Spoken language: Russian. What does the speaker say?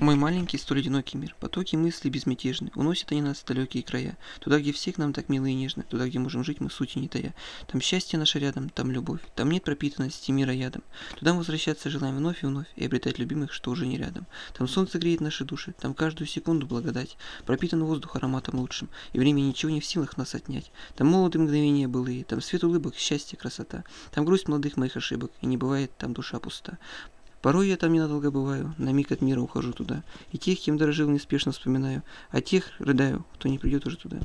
Мой маленький, столь одинокий мир, потоки мыслей безмятежны, уносят они нас в далекие края, туда, где всех нам так мило и нежно, туда, где можем жить мы сути не тая. Там счастье наше рядом, там любовь, там нет пропитанности мира ядом. Туда мы возвращаться желаем вновь и вновь и обретать любимых, что уже не рядом. Там солнце греет наши души, там каждую секунду благодать, пропитан воздух ароматом лучшим, и время ничего не в силах нас отнять. Там молоды мгновения былые, там свет улыбок, счастье, красота, там грусть молодых моих ошибок, и не бывает там душа пуста. Порой я там ненадолго бываю, на миг от мира ухожу туда. И тех, кем дорожил, неспешно вспоминаю, а тех рыдаю, кто не придет уже туда.